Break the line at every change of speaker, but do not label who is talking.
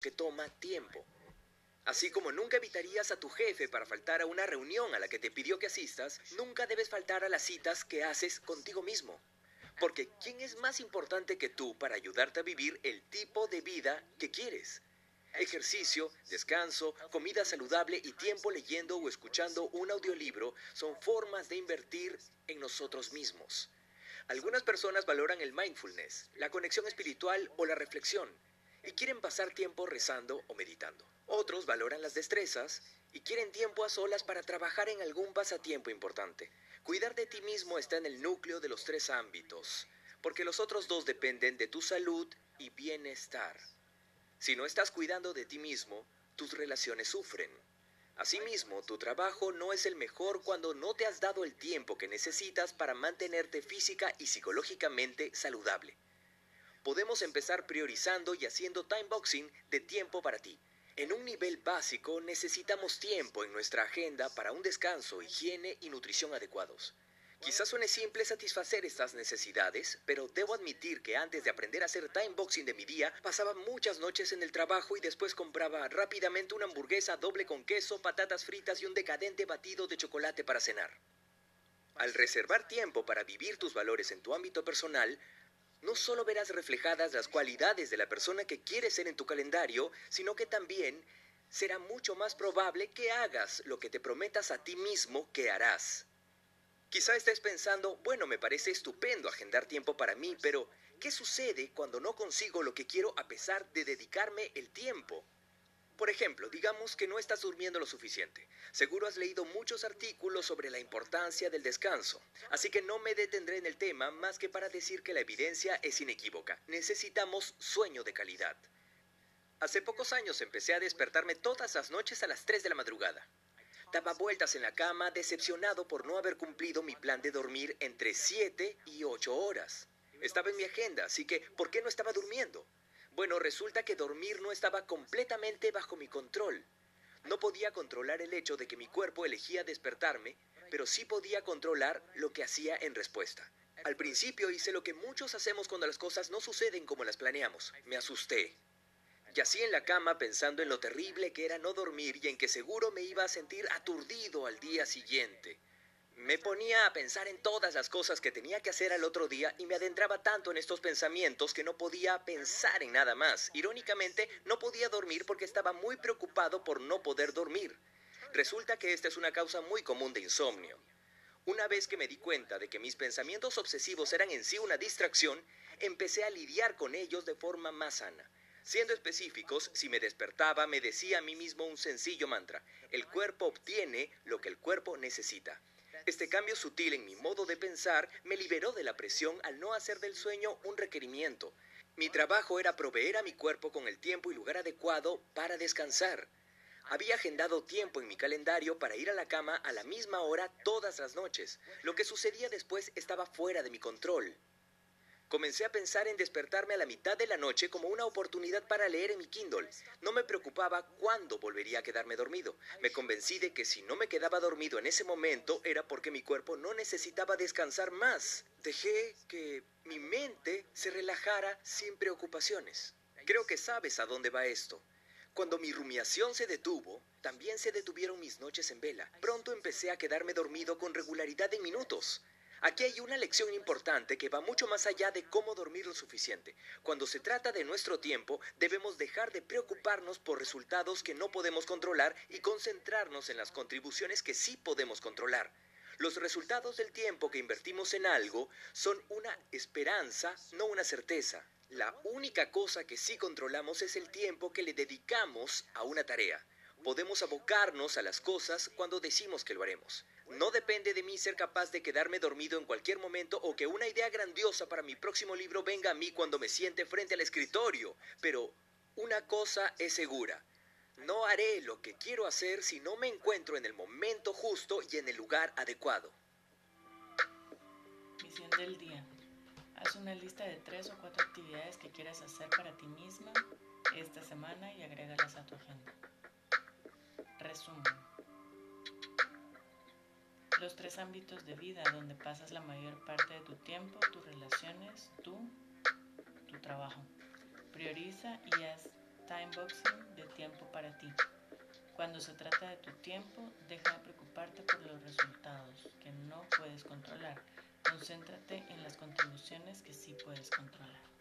que toma tiempo. Así como nunca evitarías a tu jefe para faltar a una reunión a la que te pidió que asistas, nunca debes faltar a las citas que haces contigo mismo. Porque ¿quién es más importante que tú para ayudarte a vivir el tipo de vida que quieres? Ejercicio, descanso, comida saludable y tiempo leyendo o escuchando un audiolibro son formas de invertir en nosotros mismos. Algunas personas valoran el mindfulness, la conexión espiritual o la reflexión y quieren pasar tiempo rezando o meditando. Otros valoran las destrezas y quieren tiempo a solas para trabajar en algún pasatiempo importante. Cuidar de ti mismo está en el núcleo de los tres ámbitos, porque los otros dos dependen de tu salud y bienestar. Si no estás cuidando de ti mismo, tus relaciones sufren. Asimismo, tu trabajo no es el mejor cuando no te has dado el tiempo que necesitas para mantenerte física y psicológicamente saludable. Podemos empezar priorizando y haciendo time boxing de tiempo para ti. En un nivel básico necesitamos tiempo en nuestra agenda para un descanso, higiene y nutrición adecuados. Quizás suene simple satisfacer estas necesidades, pero debo admitir que antes de aprender a hacer time boxing de mi día, pasaba muchas noches en el trabajo y después compraba rápidamente una hamburguesa doble con queso, patatas fritas y un decadente batido de chocolate para cenar. Al reservar tiempo para vivir tus valores en tu ámbito personal, no solo verás reflejadas las cualidades de la persona que quieres ser en tu calendario, sino que también será mucho más probable que hagas lo que te prometas a ti mismo que harás. Quizá estés pensando, bueno, me parece estupendo agendar tiempo para mí, pero ¿qué sucede cuando no consigo lo que quiero a pesar de dedicarme el tiempo? Por ejemplo, digamos que no estás durmiendo lo suficiente. Seguro has leído muchos artículos sobre la importancia del descanso, así que no me detendré en el tema más que para decir que la evidencia es inequívoca. Necesitamos sueño de calidad. Hace pocos años empecé a despertarme todas las noches a las 3 de la madrugada. Daba vueltas en la cama, decepcionado por no haber cumplido mi plan de dormir entre 7 y 8 horas. Estaba en mi agenda, así que ¿por qué no estaba durmiendo? Bueno, resulta que dormir no estaba completamente bajo mi control. No podía controlar el hecho de que mi cuerpo elegía despertarme, pero sí podía controlar lo que hacía en respuesta. Al principio hice lo que muchos hacemos cuando las cosas no suceden como las planeamos. Me asusté. Yací en la cama pensando en lo terrible que era no dormir y en que seguro me iba a sentir aturdido al día siguiente. Me ponía a pensar en todas las cosas que tenía que hacer al otro día y me adentraba tanto en estos pensamientos que no podía pensar en nada más. Irónicamente, no podía dormir porque estaba muy preocupado por no poder dormir. Resulta que esta es una causa muy común de insomnio. Una vez que me di cuenta de que mis pensamientos obsesivos eran en sí una distracción, empecé a lidiar con ellos de forma más sana. Siendo específicos, si me despertaba, me decía a mí mismo un sencillo mantra. El cuerpo obtiene lo que el cuerpo necesita. Este cambio sutil en mi modo de pensar me liberó de la presión al no hacer del sueño un requerimiento. Mi trabajo era proveer a mi cuerpo con el tiempo y lugar adecuado para descansar. Había agendado tiempo en mi calendario para ir a la cama a la misma hora todas las noches. Lo que sucedía después estaba fuera de mi control. Comencé a pensar en despertarme a la mitad de la noche como una oportunidad para leer en mi Kindle. No me preocupaba cuándo volvería a quedarme dormido. Me convencí de que si no me quedaba dormido en ese momento era porque mi cuerpo no necesitaba descansar más. Dejé que mi mente se relajara sin preocupaciones. Creo que sabes a dónde va esto. Cuando mi rumiación se detuvo, también se detuvieron mis noches en vela. Pronto empecé a quedarme dormido con regularidad en minutos. Aquí hay una lección importante que va mucho más allá de cómo dormir lo suficiente. Cuando se trata de nuestro tiempo, debemos dejar de preocuparnos por resultados que no podemos controlar y concentrarnos en las contribuciones que sí podemos controlar. Los resultados del tiempo que invertimos en algo son una esperanza, no una certeza. La única cosa que sí controlamos es el tiempo que le dedicamos a una tarea. Podemos abocarnos a las cosas cuando decimos que lo haremos. No depende de mí ser capaz de quedarme dormido en cualquier momento o que una idea grandiosa para mi próximo libro venga a mí cuando me siente frente al escritorio. Pero una cosa es segura. No haré lo que quiero hacer si no me encuentro en el momento justo y en el lugar adecuado.
Misión del día. Haz una lista de tres o cuatro actividades que quieras hacer para ti misma esta semana y agrégalas a tu agenda. Resumen los tres ámbitos de vida donde pasas la mayor parte de tu tiempo, tus relaciones, tú, tu trabajo. Prioriza y haz timeboxing de tiempo para ti. Cuando se trata de tu tiempo, deja de preocuparte por los resultados que no puedes controlar. Concéntrate en las contribuciones que sí puedes controlar.